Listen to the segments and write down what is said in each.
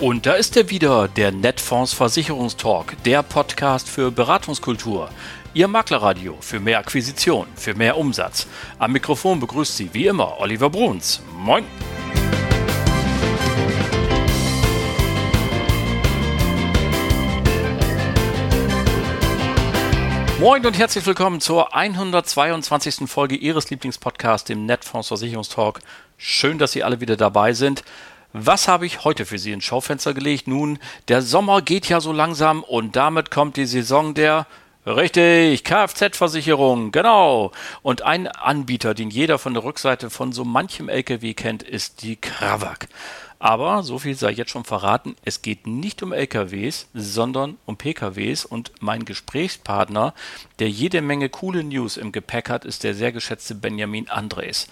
Und da ist er wieder, der Netfonds Versicherungstalk, der Podcast für Beratungskultur. Ihr Maklerradio für mehr Akquisition, für mehr Umsatz. Am Mikrofon begrüßt Sie wie immer Oliver Bruns. Moin! Moin und herzlich willkommen zur 122. Folge Ihres Lieblingspodcasts, dem Netfonds Versicherungstalk. Schön, dass Sie alle wieder dabei sind. Was habe ich heute für Sie ins Schaufenster gelegt? Nun, der Sommer geht ja so langsam und damit kommt die Saison der Richtig, Kfz-Versicherung, genau. Und ein Anbieter, den jeder von der Rückseite von so manchem LKW kennt, ist die Krawak. Aber so viel sei jetzt schon verraten, es geht nicht um LKWs, sondern um PKWs und mein Gesprächspartner, der jede Menge coole News im Gepäck hat, ist der sehr geschätzte Benjamin Andres.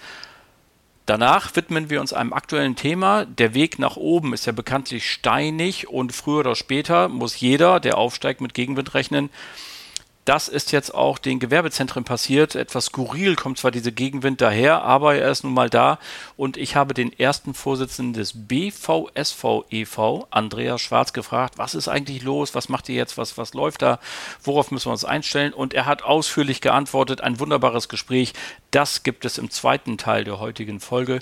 Danach widmen wir uns einem aktuellen Thema. Der Weg nach oben ist ja bekanntlich steinig und früher oder später muss jeder, der aufsteigt, mit Gegenwind rechnen. Das ist jetzt auch den Gewerbezentren passiert. Etwas skurril kommt zwar diese Gegenwind daher, aber er ist nun mal da. Und ich habe den ersten Vorsitzenden des BVSV e.V., Andreas Schwarz, gefragt, was ist eigentlich los? Was macht ihr jetzt? Was, was läuft da? Worauf müssen wir uns einstellen? Und er hat ausführlich geantwortet. Ein wunderbares Gespräch. Das gibt es im zweiten Teil der heutigen Folge.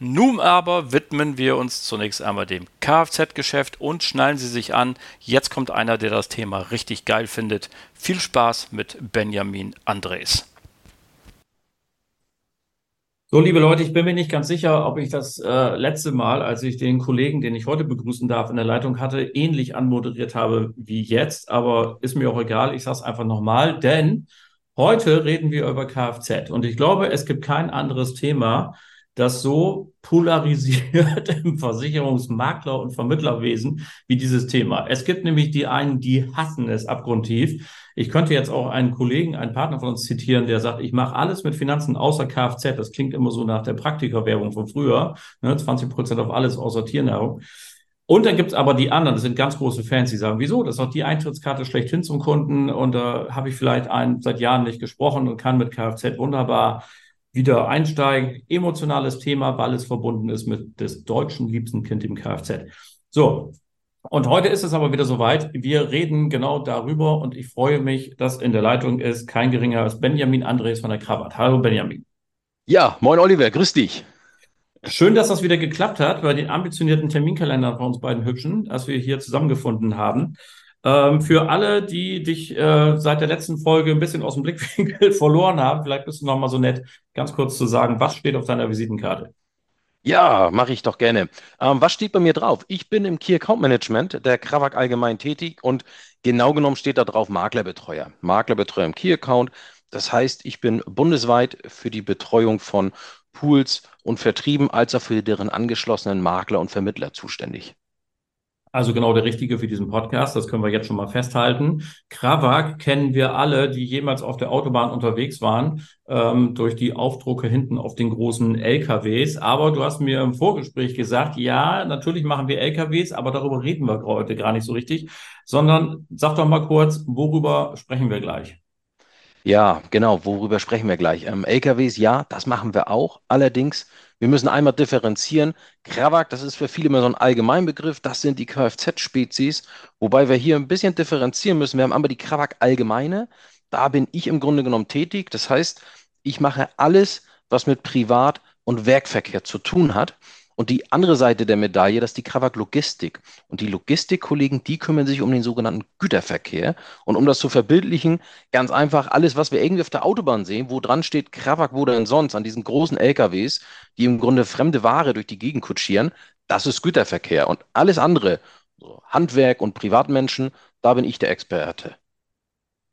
Nun aber widmen wir uns zunächst einmal dem Kfz-Geschäft und schnallen Sie sich an. Jetzt kommt einer, der das Thema richtig geil findet. Viel Spaß mit Benjamin Andres. So, liebe Leute, ich bin mir nicht ganz sicher, ob ich das äh, letzte Mal, als ich den Kollegen, den ich heute begrüßen darf, in der Leitung hatte, ähnlich anmoderiert habe wie jetzt. Aber ist mir auch egal, ich sage es einfach nochmal, denn heute reden wir über Kfz. Und ich glaube, es gibt kein anderes Thema, das so polarisiert im Versicherungsmakler- und Vermittlerwesen wie dieses Thema. Es gibt nämlich die einen, die hassen es abgrundtief. Ich könnte jetzt auch einen Kollegen, einen Partner von uns zitieren, der sagt, ich mache alles mit Finanzen außer Kfz. Das klingt immer so nach der Praktikerwerbung von früher. Ne? 20 Prozent auf alles außer Tiernahrung. Und dann gibt es aber die anderen, das sind ganz große Fans, die sagen, wieso? Das ist doch die Eintrittskarte schlechthin zum Kunden und da äh, habe ich vielleicht einen seit Jahren nicht gesprochen und kann mit Kfz wunderbar wieder einsteigen. Emotionales Thema, weil es verbunden ist mit des deutschen liebsten Kind im Kfz. So. Und heute ist es aber wieder soweit. Wir reden genau darüber und ich freue mich, dass in der Leitung ist kein geringer als Benjamin Andres von der Krawatt. Hallo Benjamin. Ja, moin Oliver, grüß dich. Schön, dass das wieder geklappt hat bei den ambitionierten Terminkalendern von uns beiden Hübschen, dass wir hier zusammengefunden haben. Ähm, für alle, die dich äh, seit der letzten Folge ein bisschen aus dem Blickwinkel verloren haben, vielleicht bist du noch mal so nett, ganz kurz zu sagen, was steht auf deiner Visitenkarte? Ja, mache ich doch gerne. Ähm, was steht bei mir drauf? Ich bin im Key Account Management der Krawak allgemein tätig und genau genommen steht da drauf Maklerbetreuer. Maklerbetreuer im Key Account. Das heißt, ich bin bundesweit für die Betreuung von Pools und Vertrieben als auch für deren angeschlossenen Makler und Vermittler zuständig. Also genau der richtige für diesen Podcast, das können wir jetzt schon mal festhalten. Krawak kennen wir alle, die jemals auf der Autobahn unterwegs waren, ähm, durch die Aufdrucke hinten auf den großen LKWs. Aber du hast mir im Vorgespräch gesagt, ja, natürlich machen wir LKWs, aber darüber reden wir heute gar nicht so richtig, sondern sag doch mal kurz, worüber sprechen wir gleich? Ja, genau, worüber sprechen wir gleich? Ähm, LKWs, ja, das machen wir auch. Allerdings wir müssen einmal differenzieren. Krawak, das ist für viele immer so ein Allgemeinbegriff. Das sind die Kfz-Spezies. Wobei wir hier ein bisschen differenzieren müssen. Wir haben einmal die Krawak allgemeine. Da bin ich im Grunde genommen tätig. Das heißt, ich mache alles, was mit Privat- und Werkverkehr zu tun hat. Und die andere Seite der Medaille, das ist die Krawak Logistik. Und die Logistikkollegen, die kümmern sich um den sogenannten Güterverkehr. Und um das zu verbildlichen, ganz einfach, alles, was wir irgendwie auf der Autobahn sehen, wo dran steht Krawak, wo denn sonst, an diesen großen LKWs, die im Grunde fremde Ware durch die Gegend kutschieren, das ist Güterverkehr. Und alles andere, so Handwerk und Privatmenschen, da bin ich der Experte.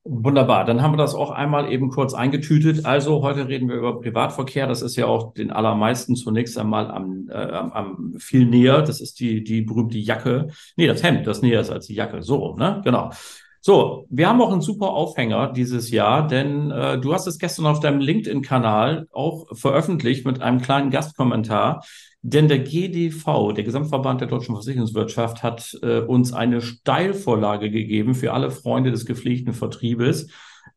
Wunderbar, dann haben wir das auch einmal eben kurz eingetütet. Also heute reden wir über Privatverkehr. Das ist ja auch den allermeisten zunächst einmal am, äh, am viel näher. Das ist die, die berühmte Jacke. Nee, das Hemd, das näher ist als die Jacke. So, ne? Genau. So, wir haben auch einen super Aufhänger dieses Jahr, denn äh, du hast es gestern auf deinem LinkedIn-Kanal auch veröffentlicht mit einem kleinen Gastkommentar. Denn der GDV, der Gesamtverband der deutschen Versicherungswirtschaft, hat äh, uns eine Steilvorlage gegeben für alle Freunde des gepflegten Vertriebes.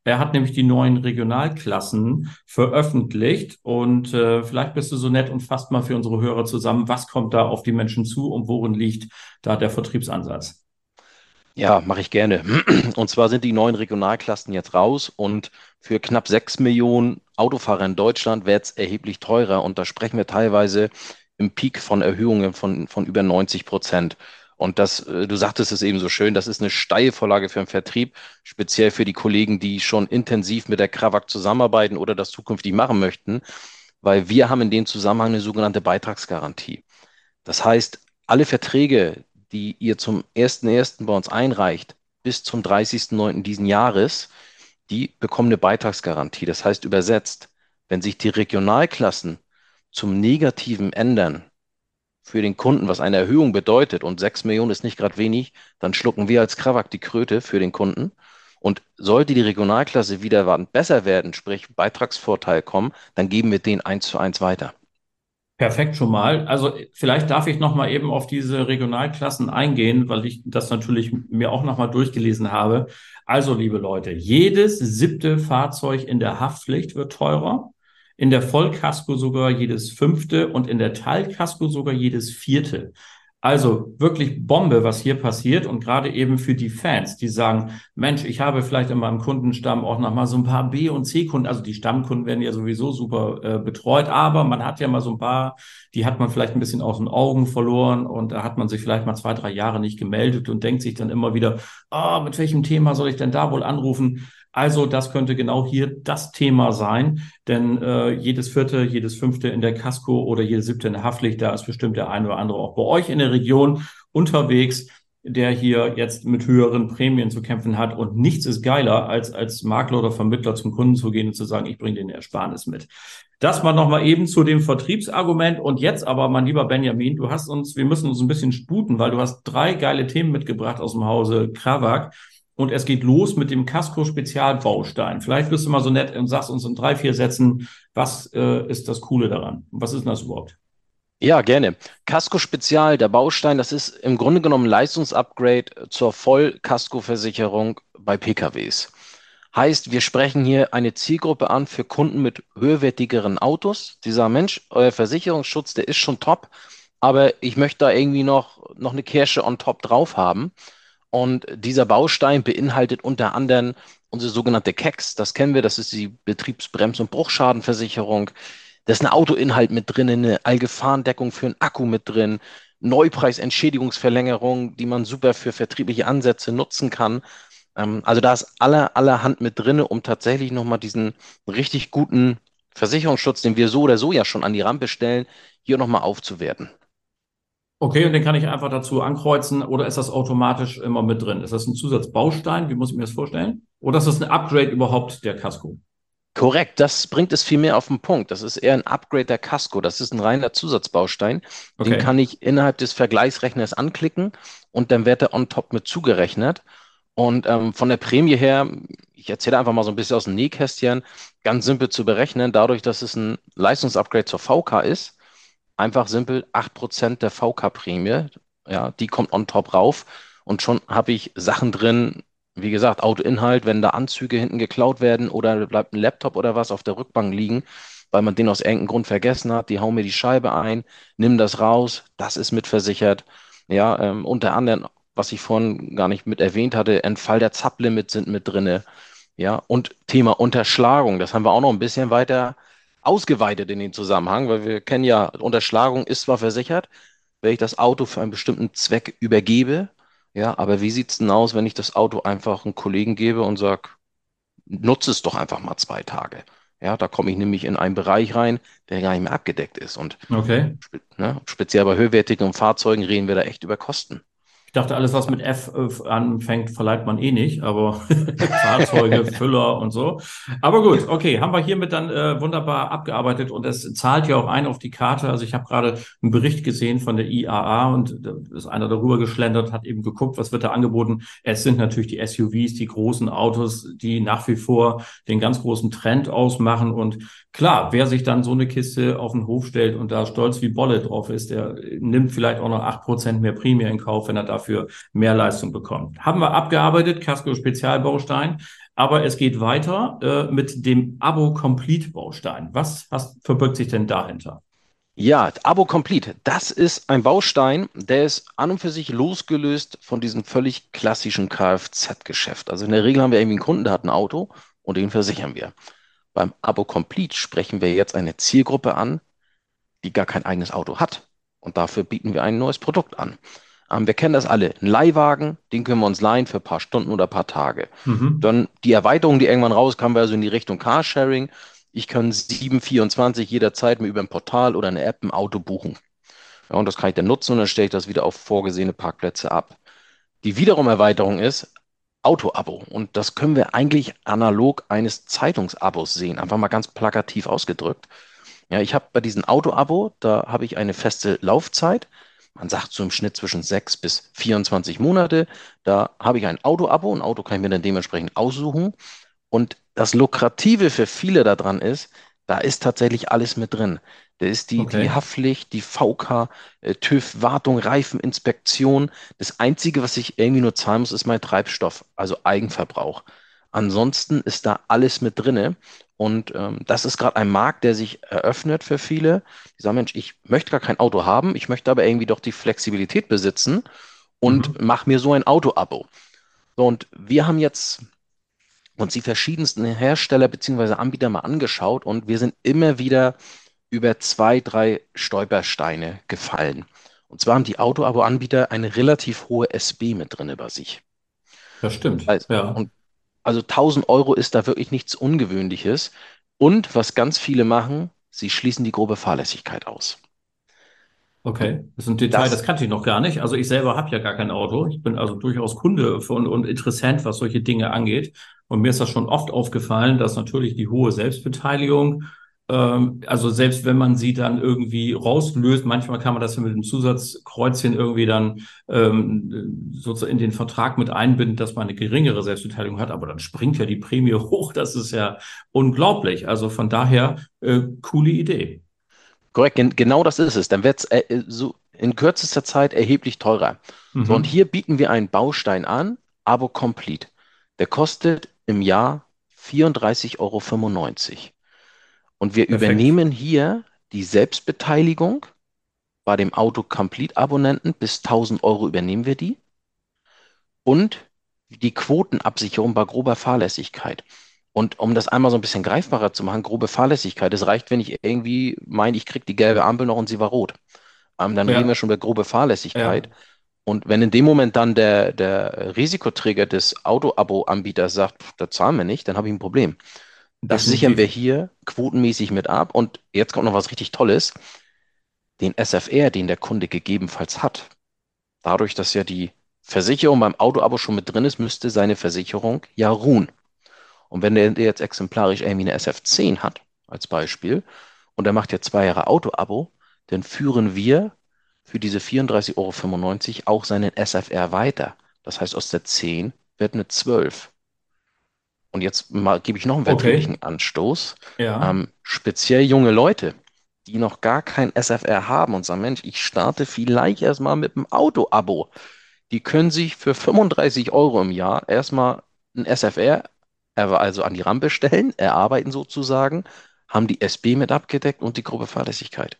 Er hat nämlich die neuen Regionalklassen veröffentlicht und äh, vielleicht bist du so nett und fasst mal für unsere Hörer zusammen, was kommt da auf die Menschen zu und worin liegt da der Vertriebsansatz? Ja, mache ich gerne. Und zwar sind die neuen Regionalklassen jetzt raus und für knapp sechs Millionen Autofahrer in Deutschland wird es erheblich teurer und da sprechen wir teilweise im Peak von Erhöhungen von, von über 90 Prozent. Und das, äh, du sagtest es eben so schön, das ist eine Steilvorlage für den Vertrieb, speziell für die Kollegen, die schon intensiv mit der Krawak zusammenarbeiten oder das zukünftig machen möchten, weil wir haben in dem Zusammenhang eine sogenannte Beitragsgarantie. Das heißt, alle Verträge, die ihr zum 1.1. bei uns einreicht, bis zum 30.09. diesen Jahres, die bekommen eine Beitragsgarantie. Das heißt übersetzt, wenn sich die Regionalklassen zum Negativen ändern für den Kunden, was eine Erhöhung bedeutet, und 6 Millionen ist nicht gerade wenig, dann schlucken wir als Krawak die Kröte für den Kunden. Und sollte die Regionalklasse wieder besser werden, sprich Beitragsvorteil kommen, dann geben wir den eins zu eins weiter. Perfekt schon mal. Also vielleicht darf ich noch mal eben auf diese Regionalklassen eingehen, weil ich das natürlich mir auch noch mal durchgelesen habe. Also liebe Leute, jedes siebte Fahrzeug in der Haftpflicht wird teurer in der Vollkasko sogar jedes fünfte und in der Teilkasko sogar jedes vierte. Also wirklich Bombe, was hier passiert und gerade eben für die Fans, die sagen, Mensch, ich habe vielleicht in meinem Kundenstamm auch noch mal so ein paar B- und C-Kunden, also die Stammkunden werden ja sowieso super äh, betreut, aber man hat ja mal so ein paar, die hat man vielleicht ein bisschen aus den Augen verloren und da hat man sich vielleicht mal zwei, drei Jahre nicht gemeldet und denkt sich dann immer wieder, oh, mit welchem Thema soll ich denn da wohl anrufen? Also das könnte genau hier das Thema sein, denn äh, jedes vierte, jedes fünfte in der Casco oder jedes siebte in der Haftpflicht, da ist bestimmt der eine oder andere auch bei euch in der Region unterwegs, der hier jetzt mit höheren Prämien zu kämpfen hat. Und nichts ist geiler, als als Makler oder Vermittler zum Kunden zu gehen und zu sagen, ich bringe den Ersparnis mit. Das mal nochmal eben zu dem Vertriebsargument. Und jetzt aber, mein lieber Benjamin, du hast uns, wir müssen uns ein bisschen sputen, weil du hast drei geile Themen mitgebracht aus dem Hause Krawak. Und es geht los mit dem Casco-Spezialbaustein. Vielleicht bist du mal so nett und sagst uns in drei, vier Sätzen, was äh, ist das Coole daran? Was ist denn das überhaupt? Ja, gerne. Casco Spezial, der Baustein, das ist im Grunde genommen Leistungsupgrade zur Voll-Casco-Versicherung bei PKWs. Heißt, wir sprechen hier eine Zielgruppe an für Kunden mit höherwertigeren Autos. Die sagen, Mensch, euer Versicherungsschutz, der ist schon top, aber ich möchte da irgendwie noch, noch eine Kirsche on top drauf haben. Und dieser Baustein beinhaltet unter anderem unsere sogenannte KEX. Das kennen wir, das ist die Betriebsbrems- und Bruchschadenversicherung. Da ist ein Autoinhalt mit drin, eine Allgefahrendeckung für einen Akku mit drin, Neupreisentschädigungsverlängerung, die man super für vertriebliche Ansätze nutzen kann. Ähm, also da ist aller, allerhand mit drin, um tatsächlich nochmal diesen richtig guten Versicherungsschutz, den wir so oder so ja schon an die Rampe stellen, hier nochmal aufzuwerten. Okay, und den kann ich einfach dazu ankreuzen oder ist das automatisch immer mit drin? Ist das ein Zusatzbaustein? Wie muss ich mir das vorstellen? Oder ist das ein Upgrade überhaupt der Casco? Korrekt, das bringt es viel mehr auf den Punkt. Das ist eher ein Upgrade der Casco. Das ist ein reiner Zusatzbaustein. Okay. Den kann ich innerhalb des Vergleichsrechners anklicken und dann wird er on top mit zugerechnet. Und ähm, von der Prämie her, ich erzähle einfach mal so ein bisschen aus dem Nähkästchen, ganz simpel zu berechnen, dadurch, dass es ein Leistungsupgrade zur VK ist, einfach simpel 8% der VK-Prämie, ja, die kommt on top rauf und schon habe ich Sachen drin, wie gesagt, Autoinhalt, wenn da Anzüge hinten geklaut werden oder bleibt ein Laptop oder was auf der Rückbank liegen, weil man den aus irgendeinem Grund vergessen hat, die hauen mir die Scheibe ein, nimm das raus, das ist mitversichert. Ja, ähm, unter anderem, was ich vorhin gar nicht mit erwähnt hatte, Entfall der Zaplimits sind mit drinne. Ja, und Thema Unterschlagung, das haben wir auch noch ein bisschen weiter ausgeweitet in den Zusammenhang, weil wir kennen ja, Unterschlagung ist zwar versichert, wenn ich das Auto für einen bestimmten Zweck übergebe, ja, aber wie sieht es denn aus, wenn ich das Auto einfach einem Kollegen gebe und sage, nutze es doch einfach mal zwei Tage. Ja, da komme ich nämlich in einen Bereich rein, der gar nicht mehr abgedeckt ist. Und okay. ne, speziell bei höherwertigen Fahrzeugen reden wir da echt über Kosten. Dachte, alles, was mit F äh, anfängt, verleiht man eh nicht, aber Fahrzeuge, Füller und so. Aber gut, okay, haben wir hiermit dann äh, wunderbar abgearbeitet und es zahlt ja auch ein auf die Karte. Also ich habe gerade einen Bericht gesehen von der IAA und da ist einer darüber geschlendert, hat eben geguckt, was wird da angeboten. Es sind natürlich die SUVs, die großen Autos, die nach wie vor den ganz großen Trend ausmachen. Und klar, wer sich dann so eine Kiste auf den Hof stellt und da stolz wie Bolle drauf ist, der nimmt vielleicht auch noch acht Prozent mehr Prämie in Kauf, wenn er da dafür mehr Leistung bekommen. Haben wir abgearbeitet, Casco Spezialbaustein. Aber es geht weiter äh, mit dem Abo-Complete-Baustein. Was hast, verbirgt sich denn dahinter? Ja, Abo Complete, das ist ein Baustein, der ist an und für sich losgelöst von diesem völlig klassischen Kfz-Geschäft. Also in der Regel haben wir irgendwie einen Kunden, der hat ein Auto und den versichern wir. Beim Abo Complete sprechen wir jetzt eine Zielgruppe an, die gar kein eigenes Auto hat. Und dafür bieten wir ein neues Produkt an. Ähm, wir kennen das alle. Ein Leihwagen, den können wir uns leihen für ein paar Stunden oder ein paar Tage. Mhm. Dann die Erweiterung, die irgendwann rauskam, war also in die Richtung Carsharing. Ich kann 724 jederzeit mir über ein Portal oder eine App ein Auto buchen. Ja, und das kann ich dann nutzen und dann stelle ich das wieder auf vorgesehene Parkplätze ab. Die wiederum Erweiterung ist Auto-Abo. Und das können wir eigentlich analog eines Zeitungsabos sehen. Einfach mal ganz plakativ ausgedrückt. Ja, ich habe bei diesem Auto-Abo, da habe ich eine feste Laufzeit. Man sagt so im Schnitt zwischen 6 bis 24 Monate. Da habe ich ein Auto-Abo. Ein Auto kann ich mir dann dementsprechend aussuchen. Und das Lukrative für viele daran ist, da ist tatsächlich alles mit drin. Da ist die, okay. die Haftpflicht, die VK, äh, TÜV, Wartung, Reifeninspektion. Das Einzige, was ich irgendwie nur zahlen muss, ist mein Treibstoff, also Eigenverbrauch. Ansonsten ist da alles mit drin. Und ähm, das ist gerade ein Markt, der sich eröffnet für viele. Die sagen, Mensch, ich möchte gar kein Auto haben, ich möchte aber irgendwie doch die Flexibilität besitzen und mhm. mache mir so ein Auto-Abo. So, und wir haben jetzt uns die verschiedensten Hersteller bzw. Anbieter mal angeschaut und wir sind immer wieder über zwei, drei Stolpersteine gefallen. Und zwar haben die Auto-Abo-Anbieter eine relativ hohe SB mit drin bei sich. Das stimmt. Also, ja. Und also 1000 Euro ist da wirklich nichts Ungewöhnliches. Und was ganz viele machen, sie schließen die grobe Fahrlässigkeit aus. Okay, das ist ein Detail, das, das kannte ich noch gar nicht. Also ich selber habe ja gar kein Auto. Ich bin also durchaus Kunde von, und Interessent, was solche Dinge angeht. Und mir ist das schon oft aufgefallen, dass natürlich die hohe Selbstbeteiligung, also selbst wenn man sie dann irgendwie rauslöst, manchmal kann man das ja mit dem Zusatzkreuzchen irgendwie dann ähm, sozusagen in den Vertrag mit einbinden, dass man eine geringere Selbstbeteiligung hat, aber dann springt ja die Prämie hoch. Das ist ja unglaublich. Also von daher äh, coole Idee. Korrekt, gen genau das ist es. Dann wird es äh, so in kürzester Zeit erheblich teurer. Mhm. So, und hier bieten wir einen Baustein an, Abo Complete. Der kostet im Jahr 34,95 Euro. Und wir Perfekt. übernehmen hier die Selbstbeteiligung bei dem Auto Complete Abonnenten bis 1000 Euro übernehmen wir die und die Quotenabsicherung bei grober Fahrlässigkeit. Und um das einmal so ein bisschen greifbarer zu machen, grobe Fahrlässigkeit, es reicht, wenn ich irgendwie meine, ich kriege die gelbe Ampel noch und sie war rot. Ähm, dann ja. reden wir schon über grobe Fahrlässigkeit. Ja. Und wenn in dem Moment dann der, der Risikoträger des Auto-Abo-Anbieters sagt, da zahlen wir nicht, dann habe ich ein Problem. Das Definitiv. sichern wir hier quotenmäßig mit ab. Und jetzt kommt noch was richtig Tolles. Den SFR, den der Kunde gegebenenfalls hat, dadurch, dass ja die Versicherung beim Auto-Abo schon mit drin ist, müsste seine Versicherung ja ruhen. Und wenn der jetzt exemplarisch irgendwie eine SF10 hat, als Beispiel, und er macht ja zwei Jahre Auto-Abo, dann führen wir für diese 34,95 Euro auch seinen SFR weiter. Das heißt, aus der 10 wird eine 12. Und jetzt mal, gebe ich noch einen wettbewerblichen okay. Anstoß. Ja. Ähm, speziell junge Leute, die noch gar kein SFR haben und sagen, Mensch, ich starte vielleicht erstmal mit einem Auto-Abo. Die können sich für 35 Euro im Jahr erstmal ein SFR also an die Rampe stellen, erarbeiten sozusagen, haben die SB mit abgedeckt und die Gruppe Fahrlässigkeit.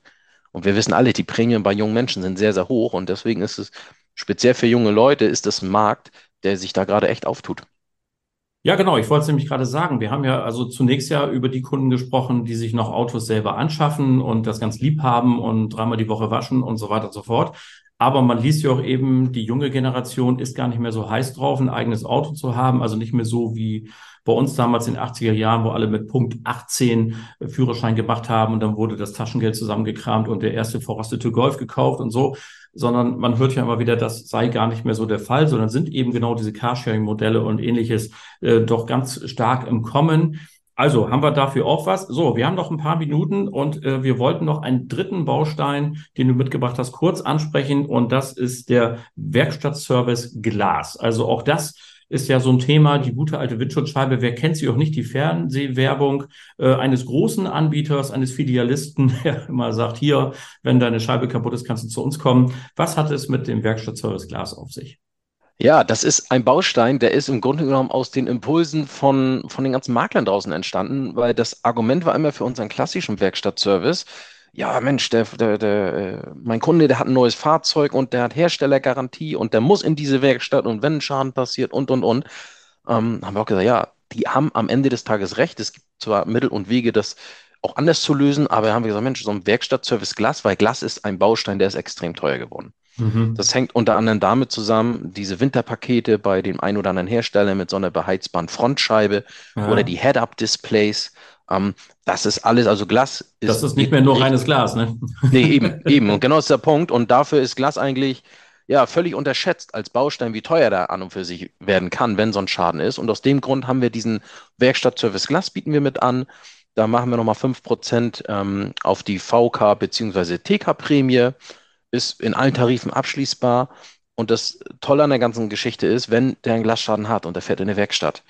Und wir wissen alle, die Prämien bei jungen Menschen sind sehr, sehr hoch und deswegen ist es speziell für junge Leute ist das ein Markt, der sich da gerade echt auftut. Ja, genau. Ich wollte es nämlich gerade sagen. Wir haben ja also zunächst ja über die Kunden gesprochen, die sich noch Autos selber anschaffen und das ganz lieb haben und dreimal die Woche waschen und so weiter und so fort. Aber man liest ja auch eben, die junge Generation ist gar nicht mehr so heiß drauf, ein eigenes Auto zu haben. Also nicht mehr so wie bei uns damals in den 80er Jahren, wo alle mit Punkt 18 Führerschein gemacht haben und dann wurde das Taschengeld zusammengekramt und der erste verrostete Golf gekauft und so. Sondern man hört ja immer wieder, das sei gar nicht mehr so der Fall, sondern sind eben genau diese Carsharing-Modelle und ähnliches äh, doch ganz stark im Kommen. Also haben wir dafür auch was. So, wir haben noch ein paar Minuten und äh, wir wollten noch einen dritten Baustein, den du mitgebracht hast, kurz ansprechen und das ist der Werkstattservice Glas. Also auch das ist ja so ein Thema, die gute alte Windschutzscheibe. Wer kennt sie auch nicht? Die Fernsehwerbung äh, eines großen Anbieters, eines Filialisten, der immer sagt, hier, wenn deine Scheibe kaputt ist, kannst du zu uns kommen. Was hat es mit dem Werkstattservice Glas auf sich? Ja, das ist ein Baustein, der ist im Grunde genommen aus den Impulsen von, von den ganzen Maklern draußen entstanden, weil das Argument war immer für unseren klassischen Werkstattservice, ja, Mensch, der, der, der, äh, mein Kunde, der hat ein neues Fahrzeug und der hat Herstellergarantie und der muss in diese Werkstatt und wenn ein Schaden passiert und, und, und, ähm, haben wir auch gesagt, ja, die haben am Ende des Tages recht. Es gibt zwar Mittel und Wege, das auch anders zu lösen, aber haben wir gesagt, Mensch, so ein Werkstattservice Glas, weil Glas ist ein Baustein, der ist extrem teuer geworden. Mhm. Das hängt unter anderem damit zusammen, diese Winterpakete bei dem ein oder anderen Hersteller mit so einer beheizbaren Frontscheibe ja. oder die Head-Up-Displays. Ähm, das ist alles, also Glas ist. Das ist nicht mehr nur reines Glas, ne? Nee, eben, eben. Und genau ist der Punkt. Und dafür ist Glas eigentlich ja völlig unterschätzt als Baustein, wie teuer der an und für sich werden kann, wenn so ein Schaden ist. Und aus dem Grund haben wir diesen Werkstattservice Glas bieten wir mit an. Da machen wir nochmal 5% ähm, auf die VK bzw. TK-Prämie ist in allen Tarifen abschließbar. Und das Tolle an der ganzen Geschichte ist, wenn der einen Glasschaden hat und der fährt in eine Werkstatt,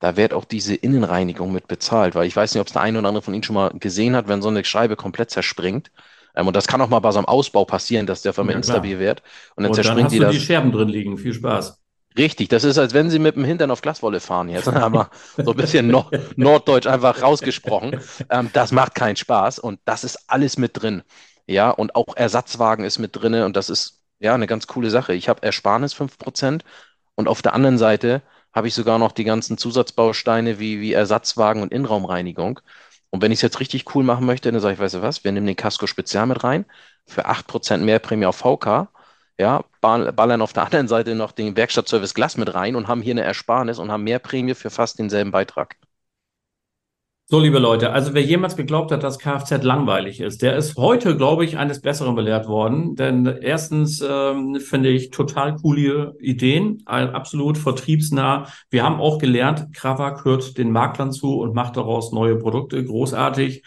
da wird auch diese Innenreinigung mit bezahlt, weil ich weiß nicht, ob es der eine oder andere von Ihnen schon mal gesehen hat, wenn so eine Scheibe komplett zerspringt. Ähm, und das kann auch mal bei so einem Ausbau passieren, dass der Firma ja, instabil wird. Und dann und zerspringt dann hast die du das. die Scherben drin liegen. Viel Spaß. Richtig, das ist, als wenn Sie mit dem Hintern auf Glaswolle fahren jetzt. Aber so ein bisschen Nord Norddeutsch einfach rausgesprochen. Ähm, das macht keinen Spaß und das ist alles mit drin. Ja, und auch Ersatzwagen ist mit drin und das ist ja eine ganz coole Sache. Ich habe Ersparnis 5% und auf der anderen Seite habe ich sogar noch die ganzen Zusatzbausteine wie, wie Ersatzwagen und Innenraumreinigung. Und wenn ich es jetzt richtig cool machen möchte, dann sage ich, weißt du was, wir nehmen den Casco Spezial mit rein für 8% mehr Prämie auf VK. Ja, ballern auf der anderen Seite noch den Werkstattservice Glas mit rein und haben hier eine Ersparnis und haben mehr Prämie für fast denselben Beitrag. So, liebe Leute, also wer jemals geglaubt hat, dass Kfz langweilig ist, der ist heute, glaube ich, eines Besseren belehrt worden. Denn erstens ähm, finde ich total coole Ideen, absolut vertriebsnah. Wir haben auch gelernt, Krawak hört den Maklern zu und macht daraus neue Produkte. Großartig.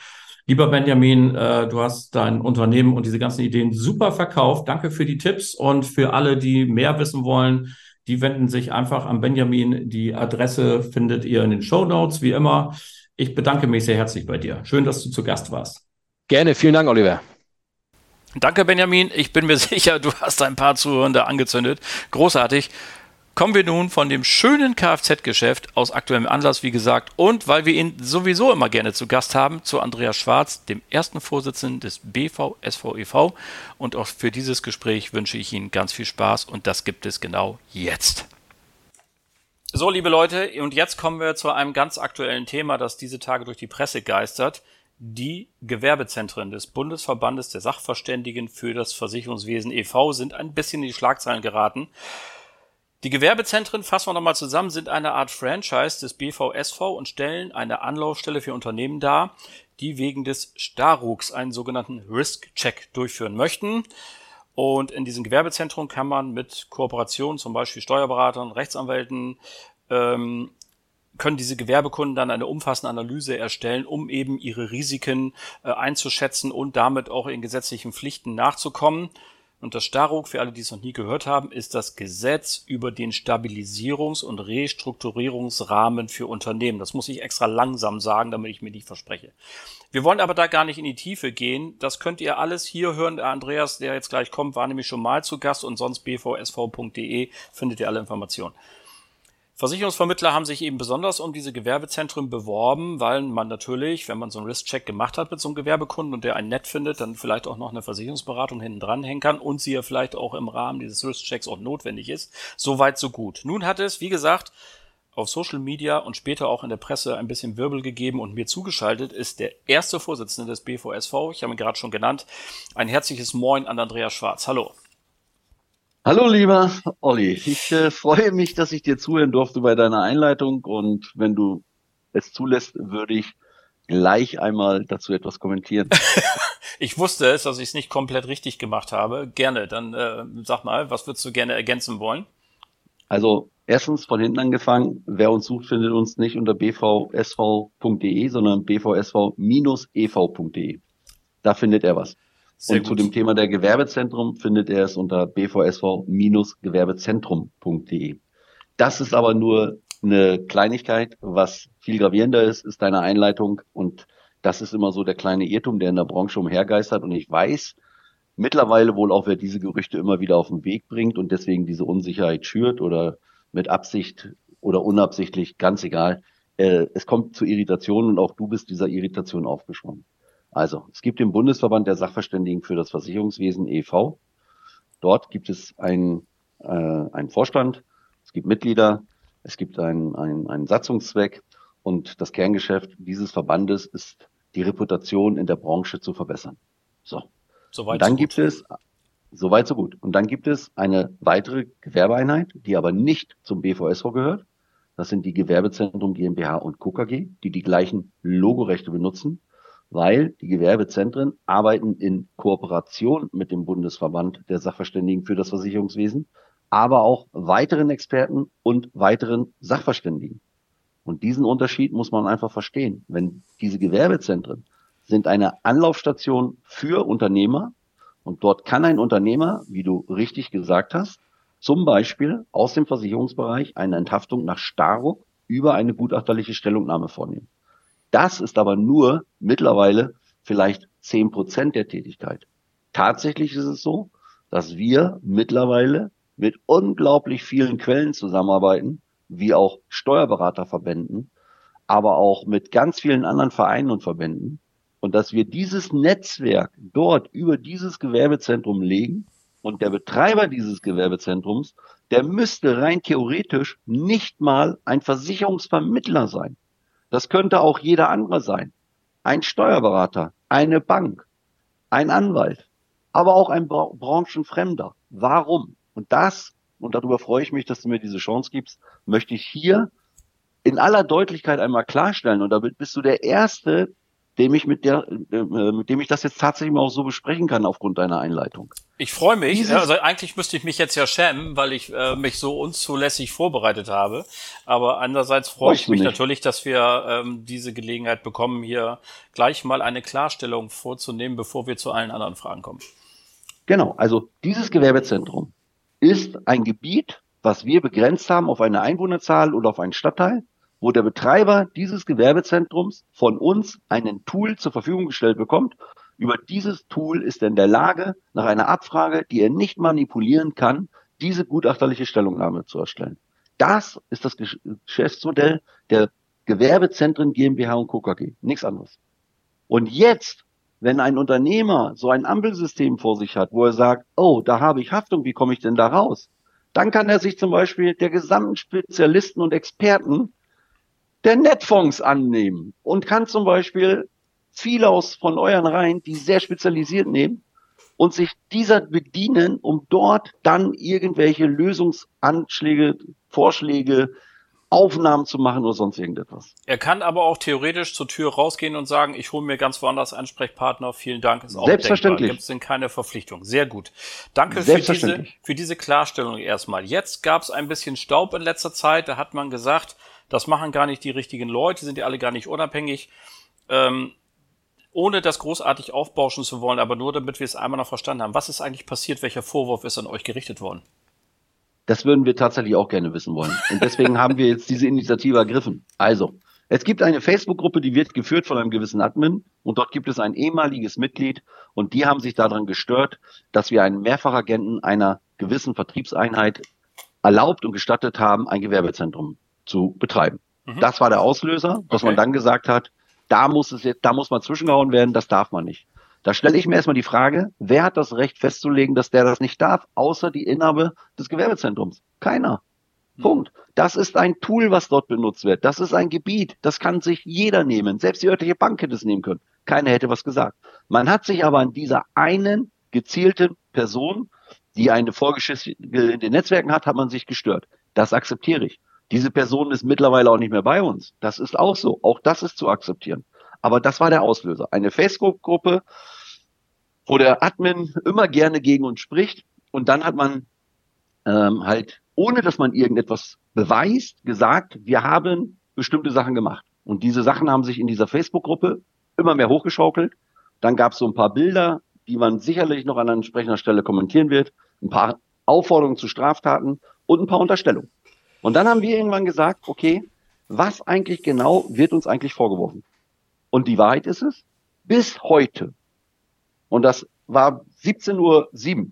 Lieber Benjamin, äh, du hast dein Unternehmen und diese ganzen Ideen super verkauft. Danke für die Tipps und für alle, die mehr wissen wollen, die wenden sich einfach an Benjamin. Die Adresse findet ihr in den Show Notes, wie immer. Ich bedanke mich sehr herzlich bei dir. Schön, dass du zu Gast warst. Gerne, vielen Dank, Oliver. Danke, Benjamin. Ich bin mir sicher, du hast ein paar Zuhörende angezündet. Großartig. Kommen wir nun von dem schönen Kfz-Geschäft aus aktuellem Anlass, wie gesagt, und weil wir ihn sowieso immer gerne zu Gast haben, zu Andreas Schwarz, dem ersten Vorsitzenden des BVSVEV. Und auch für dieses Gespräch wünsche ich Ihnen ganz viel Spaß und das gibt es genau jetzt. So, liebe Leute, und jetzt kommen wir zu einem ganz aktuellen Thema, das diese Tage durch die Presse geistert. Die Gewerbezentren des Bundesverbandes der Sachverständigen für das Versicherungswesen e.V. sind ein bisschen in die Schlagzeilen geraten. Die Gewerbezentren, fassen wir nochmal zusammen, sind eine Art Franchise des BVSV und stellen eine Anlaufstelle für Unternehmen dar, die wegen des Starugs einen sogenannten Risk-Check durchführen möchten. Und in diesem Gewerbezentrum kann man mit Kooperation, zum Beispiel Steuerberatern, Rechtsanwälten, ähm, können diese Gewerbekunden dann eine umfassende Analyse erstellen, um eben ihre Risiken äh, einzuschätzen und damit auch in gesetzlichen Pflichten nachzukommen. Und das Staruk, für alle, die es noch nie gehört haben, ist das Gesetz über den Stabilisierungs- und Restrukturierungsrahmen für Unternehmen. Das muss ich extra langsam sagen, damit ich mir nicht verspreche. Wir wollen aber da gar nicht in die Tiefe gehen. Das könnt ihr alles hier hören. Der Andreas, der jetzt gleich kommt, war nämlich schon mal zu Gast und sonst bvsv.de findet ihr alle Informationen. Versicherungsvermittler haben sich eben besonders um diese Gewerbezentren beworben, weil man natürlich, wenn man so einen Risk-Check gemacht hat mit so einem Gewerbekunden und der einen nett findet, dann vielleicht auch noch eine Versicherungsberatung hinten dran hängen kann und sie ja vielleicht auch im Rahmen dieses Risk-Checks auch notwendig ist. Soweit, so gut. Nun hat es, wie gesagt, auf Social Media und später auch in der Presse ein bisschen Wirbel gegeben und mir zugeschaltet ist der erste Vorsitzende des BVSV, ich habe ihn gerade schon genannt. Ein herzliches Moin an Andreas Schwarz. Hallo. Hallo lieber Olli, ich äh, freue mich, dass ich dir zuhören durfte bei deiner Einleitung und wenn du es zulässt, würde ich gleich einmal dazu etwas kommentieren. ich wusste es, dass ich es nicht komplett richtig gemacht habe. Gerne, dann äh, sag mal, was würdest du gerne ergänzen wollen? Also erstens von hinten angefangen, wer uns sucht, findet uns nicht unter bvsv.de, sondern bvsv-ev.de. Da findet er was. Sehr und gut. zu dem Thema der Gewerbezentrum findet er es unter bvsv-gewerbezentrum.de. Das ist aber nur eine Kleinigkeit. Was viel gravierender ist, ist deine Einleitung. Und das ist immer so der kleine Irrtum, der in der Branche umhergeistert. Und ich weiß, Mittlerweile wohl auch, wer diese Gerüchte immer wieder auf den Weg bringt und deswegen diese Unsicherheit schürt oder mit Absicht oder unabsichtlich, ganz egal. Äh, es kommt zu Irritationen und auch du bist dieser Irritation aufgeschwommen. Also, es gibt den Bundesverband der Sachverständigen für das Versicherungswesen e.V. Dort gibt es einen, äh, einen Vorstand, es gibt Mitglieder, es gibt einen, einen, einen Satzungszweck und das Kerngeschäft dieses Verbandes ist, die Reputation in der Branche zu verbessern. So. Soweit und dann so gibt es, soweit so gut. Und dann gibt es eine weitere Gewerbeeinheit, die aber nicht zum BVSV gehört. Das sind die Gewerbezentrum GmbH und KKG, die die gleichen Logorechte benutzen, weil die Gewerbezentren arbeiten in Kooperation mit dem Bundesverband der Sachverständigen für das Versicherungswesen, aber auch weiteren Experten und weiteren Sachverständigen. Und diesen Unterschied muss man einfach verstehen. Wenn diese Gewerbezentren sind eine Anlaufstation für Unternehmer und dort kann ein Unternehmer, wie du richtig gesagt hast, zum Beispiel aus dem Versicherungsbereich eine Enthaftung nach Staruk über eine gutachterliche Stellungnahme vornehmen. Das ist aber nur mittlerweile vielleicht zehn Prozent der Tätigkeit. Tatsächlich ist es so, dass wir mittlerweile mit unglaublich vielen Quellen zusammenarbeiten, wie auch Steuerberaterverbänden, aber auch mit ganz vielen anderen Vereinen und Verbänden. Und dass wir dieses Netzwerk dort über dieses Gewerbezentrum legen und der Betreiber dieses Gewerbezentrums, der müsste rein theoretisch nicht mal ein Versicherungsvermittler sein. Das könnte auch jeder andere sein. Ein Steuerberater, eine Bank, ein Anwalt, aber auch ein Branchenfremder. Warum? Und das und darüber freue ich mich, dass du mir diese Chance gibst, möchte ich hier in aller Deutlichkeit einmal klarstellen. Und damit bist du der Erste, dem ich mit der, äh, mit dem ich das jetzt tatsächlich mal auch so besprechen kann aufgrund deiner Einleitung. Ich freue mich. Dieses also eigentlich müsste ich mich jetzt ja schämen, weil ich äh, mich so unzulässig vorbereitet habe. Aber andererseits freue ich mich nicht. natürlich, dass wir ähm, diese Gelegenheit bekommen, hier gleich mal eine Klarstellung vorzunehmen, bevor wir zu allen anderen Fragen kommen. Genau. Also dieses Gewerbezentrum ist ein Gebiet, was wir begrenzt haben auf eine Einwohnerzahl oder auf einen Stadtteil, wo der Betreiber dieses Gewerbezentrums von uns einen Tool zur Verfügung gestellt bekommt. Über dieses Tool ist er in der Lage, nach einer Abfrage, die er nicht manipulieren kann, diese gutachterliche Stellungnahme zu erstellen. Das ist das Geschäftsmodell der Gewerbezentren GmbH und Co. KG. Nichts anderes. Und jetzt wenn ein Unternehmer so ein Ampelsystem vor sich hat, wo er sagt, oh, da habe ich Haftung, wie komme ich denn da raus? Dann kann er sich zum Beispiel der gesamten Spezialisten und Experten der Netfonds annehmen und kann zum Beispiel viele aus von euren Reihen, die sehr spezialisiert nehmen und sich dieser bedienen, um dort dann irgendwelche Lösungsanschläge, Vorschläge, Aufnahmen zu machen oder sonst irgendetwas. Er kann aber auch theoretisch zur Tür rausgehen und sagen, ich hole mir ganz woanders Ansprechpartner, vielen Dank, ist auch Selbstverständlich. Gibt es denn keine Verpflichtung. Sehr gut. Danke für diese, für diese Klarstellung erstmal. Jetzt gab es ein bisschen Staub in letzter Zeit, da hat man gesagt, das machen gar nicht die richtigen Leute, sind ja alle gar nicht unabhängig. Ähm, ohne das großartig aufbauschen zu wollen, aber nur damit wir es einmal noch verstanden haben. Was ist eigentlich passiert? Welcher Vorwurf ist an euch gerichtet worden? Das würden wir tatsächlich auch gerne wissen wollen. Und deswegen haben wir jetzt diese Initiative ergriffen. Also, es gibt eine Facebook-Gruppe, die wird geführt von einem gewissen Admin und dort gibt es ein ehemaliges Mitglied und die haben sich daran gestört, dass wir einen Mehrfachagenten einer gewissen Vertriebseinheit erlaubt und gestattet haben, ein Gewerbezentrum zu betreiben. Mhm. Das war der Auslöser, dass okay. man dann gesagt hat, da muss es jetzt, da muss man zwischengehauen werden, das darf man nicht. Da stelle ich mir erstmal die Frage, wer hat das Recht festzulegen, dass der das nicht darf, außer die Inhaber des Gewerbezentrums? Keiner. Hm. Punkt. Das ist ein Tool, was dort benutzt wird. Das ist ein Gebiet. Das kann sich jeder nehmen. Selbst die örtliche Bank hätte es nehmen können. Keiner hätte was gesagt. Man hat sich aber an dieser einen gezielten Person, die eine Vorgeschichte in den Netzwerken hat, hat man sich gestört. Das akzeptiere ich. Diese Person ist mittlerweile auch nicht mehr bei uns. Das ist auch so. Auch das ist zu akzeptieren. Aber das war der Auslöser. Eine Facebook-Gruppe, wo der Admin immer gerne gegen uns spricht. Und dann hat man ähm, halt, ohne dass man irgendetwas beweist, gesagt, wir haben bestimmte Sachen gemacht. Und diese Sachen haben sich in dieser Facebook-Gruppe immer mehr hochgeschaukelt. Dann gab es so ein paar Bilder, die man sicherlich noch an entsprechender Stelle kommentieren wird, ein paar Aufforderungen zu Straftaten und ein paar Unterstellungen. Und dann haben wir irgendwann gesagt, okay, was eigentlich genau wird uns eigentlich vorgeworfen? Und die Wahrheit ist es, bis heute, und das war 17.07 Uhr.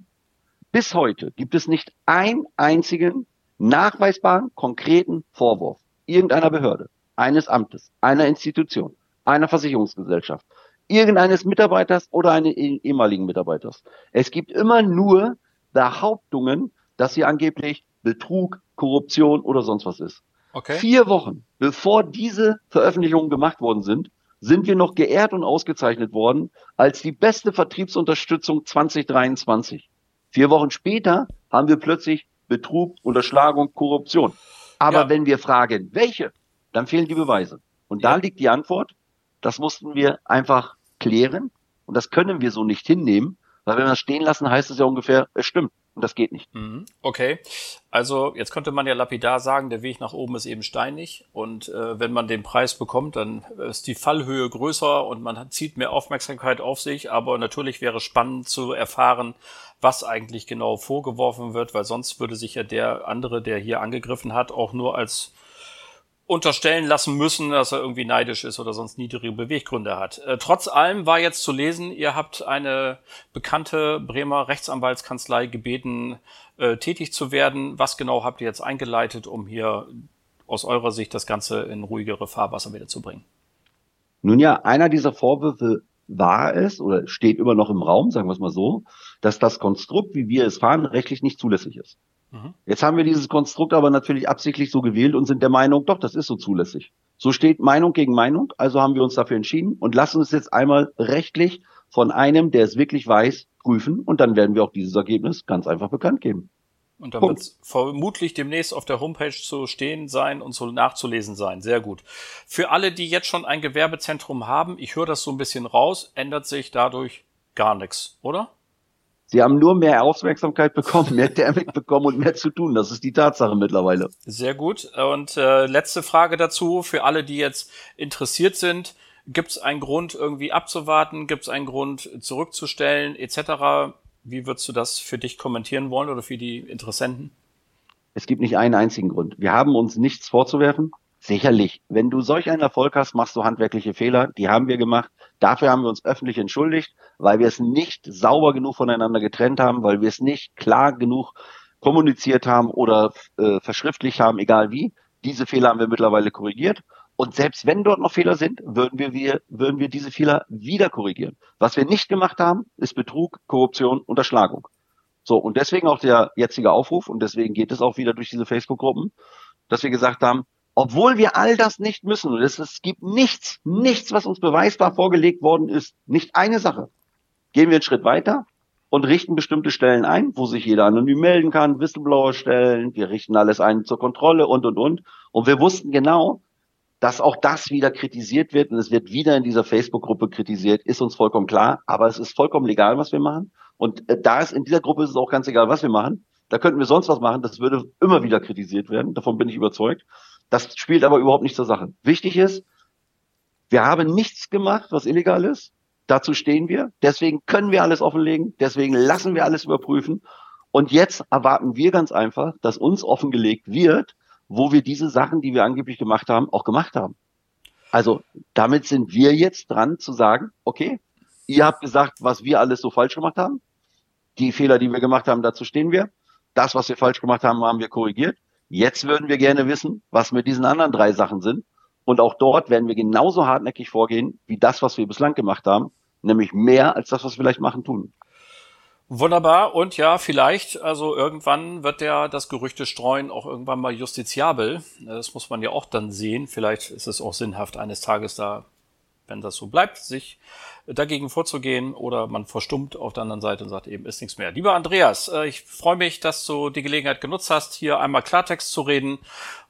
Bis heute gibt es nicht einen einzigen nachweisbaren, konkreten Vorwurf irgendeiner Behörde, eines Amtes, einer Institution, einer Versicherungsgesellschaft, irgendeines Mitarbeiters oder eines eh-, ehemaligen Mitarbeiters. Es gibt immer nur Behauptungen, dass hier angeblich Betrug, Korruption oder sonst was ist. Okay. Vier Wochen bevor diese Veröffentlichungen gemacht worden sind, sind wir noch geehrt und ausgezeichnet worden als die beste Vertriebsunterstützung 2023. Vier Wochen später haben wir plötzlich Betrug, Unterschlagung, Korruption. Aber ja. wenn wir fragen, welche, dann fehlen die Beweise. Und da liegt die Antwort, das mussten wir einfach klären. Und das können wir so nicht hinnehmen, weil wenn wir das stehen lassen, heißt es ja ungefähr, es stimmt. Und das geht nicht. Mhm. Okay. Also jetzt könnte man ja lapidar sagen, der Weg nach oben ist eben steinig. Und äh, wenn man den Preis bekommt, dann ist die Fallhöhe größer und man zieht mehr Aufmerksamkeit auf sich. Aber natürlich wäre spannend zu erfahren, was eigentlich genau vorgeworfen wird, weil sonst würde sich ja der andere, der hier angegriffen hat, auch nur als unterstellen lassen müssen, dass er irgendwie neidisch ist oder sonst niedrige Beweggründe hat. Äh, trotz allem war jetzt zu lesen, ihr habt eine bekannte Bremer Rechtsanwaltskanzlei gebeten, äh, tätig zu werden. Was genau habt ihr jetzt eingeleitet, um hier aus eurer Sicht das Ganze in ruhigere Fahrwasser wieder zu bringen? Nun ja, einer dieser Vorwürfe war es oder steht immer noch im Raum, sagen wir es mal so, dass das Konstrukt, wie wir es fahren, rechtlich nicht zulässig ist. Mhm. Jetzt haben wir dieses Konstrukt aber natürlich absichtlich so gewählt und sind der Meinung, doch, das ist so zulässig. So steht Meinung gegen Meinung, also haben wir uns dafür entschieden und lassen es jetzt einmal rechtlich von einem, der es wirklich weiß, prüfen und dann werden wir auch dieses Ergebnis ganz einfach bekannt geben. Und dann wird es vermutlich demnächst auf der Homepage zu stehen sein und so nachzulesen sein. Sehr gut. Für alle, die jetzt schon ein Gewerbezentrum haben, ich höre das so ein bisschen raus, ändert sich dadurch gar nichts, oder? Sie haben nur mehr Aufmerksamkeit bekommen, mehr Thermik bekommen und mehr zu tun. Das ist die Tatsache mittlerweile. Sehr gut. Und äh, letzte Frage dazu für alle, die jetzt interessiert sind. Gibt es einen Grund, irgendwie abzuwarten? Gibt es einen Grund, zurückzustellen, etc.? Wie würdest du das für dich kommentieren wollen oder für die Interessenten? Es gibt nicht einen einzigen Grund. Wir haben uns nichts vorzuwerfen. Sicherlich, wenn du solch einen Erfolg hast, machst du handwerkliche Fehler. Die haben wir gemacht. Dafür haben wir uns öffentlich entschuldigt, weil wir es nicht sauber genug voneinander getrennt haben, weil wir es nicht klar genug kommuniziert haben oder äh, verschriftlicht haben, egal wie. Diese Fehler haben wir mittlerweile korrigiert. Und selbst wenn dort noch Fehler sind, würden wir, wir, würden wir diese Fehler wieder korrigieren. Was wir nicht gemacht haben, ist Betrug, Korruption, Unterschlagung. So, und deswegen auch der jetzige Aufruf, und deswegen geht es auch wieder durch diese Facebook-Gruppen, dass wir gesagt haben, obwohl wir all das nicht müssen. Und es, es gibt nichts, nichts, was uns beweisbar vorgelegt worden ist. Nicht eine Sache. Gehen wir einen Schritt weiter und richten bestimmte Stellen ein, wo sich jeder anonym melden kann, Whistleblower-Stellen. Wir richten alles ein zur Kontrolle und, und, und. Und wir wussten genau, dass auch das wieder kritisiert wird und es wird wieder in dieser Facebook-Gruppe kritisiert, ist uns vollkommen klar. Aber es ist vollkommen legal, was wir machen. Und äh, da ist in dieser Gruppe ist es auch ganz egal, was wir machen. Da könnten wir sonst was machen. Das würde immer wieder kritisiert werden. Davon bin ich überzeugt. Das spielt aber überhaupt nicht zur Sache. Wichtig ist, wir haben nichts gemacht, was illegal ist. Dazu stehen wir. Deswegen können wir alles offenlegen. Deswegen lassen wir alles überprüfen. Und jetzt erwarten wir ganz einfach, dass uns offengelegt wird, wo wir diese Sachen, die wir angeblich gemacht haben, auch gemacht haben. Also damit sind wir jetzt dran zu sagen, okay, ihr habt gesagt, was wir alles so falsch gemacht haben. Die Fehler, die wir gemacht haben, dazu stehen wir. Das, was wir falsch gemacht haben, haben wir korrigiert. Jetzt würden wir gerne wissen, was mit diesen anderen drei Sachen sind. Und auch dort werden wir genauso hartnäckig vorgehen, wie das, was wir bislang gemacht haben, nämlich mehr als das, was wir vielleicht machen tun. Wunderbar. Und ja, vielleicht, also irgendwann wird der das Gerüchte streuen auch irgendwann mal justiziabel. Das muss man ja auch dann sehen. Vielleicht ist es auch sinnhaft, eines Tages da, wenn das so bleibt, sich dagegen vorzugehen oder man verstummt auf der anderen Seite und sagt eben, ist nichts mehr. Lieber Andreas, äh, ich freue mich, dass du die Gelegenheit genutzt hast, hier einmal Klartext zu reden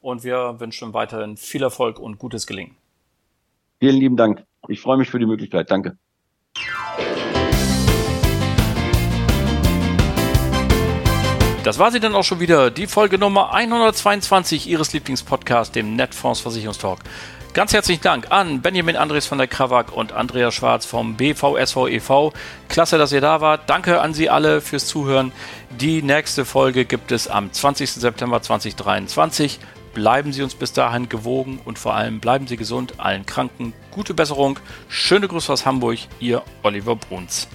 und wir wünschen weiterhin viel Erfolg und gutes Gelingen. Vielen lieben Dank. Ich freue mich für die Möglichkeit. Danke. Das war sie dann auch schon wieder, die Folge Nummer 122 Ihres Lieblingspodcasts, dem Netfonds Versicherungstalk. Ganz herzlichen Dank an Benjamin Andres von der Krawak und Andreas Schwarz vom BVSV e.V. Klasse, dass ihr da wart. Danke an Sie alle fürs Zuhören. Die nächste Folge gibt es am 20. September 2023. Bleiben Sie uns bis dahin gewogen und vor allem bleiben Sie gesund. Allen Kranken gute Besserung. Schöne Grüße aus Hamburg, Ihr Oliver Bruns.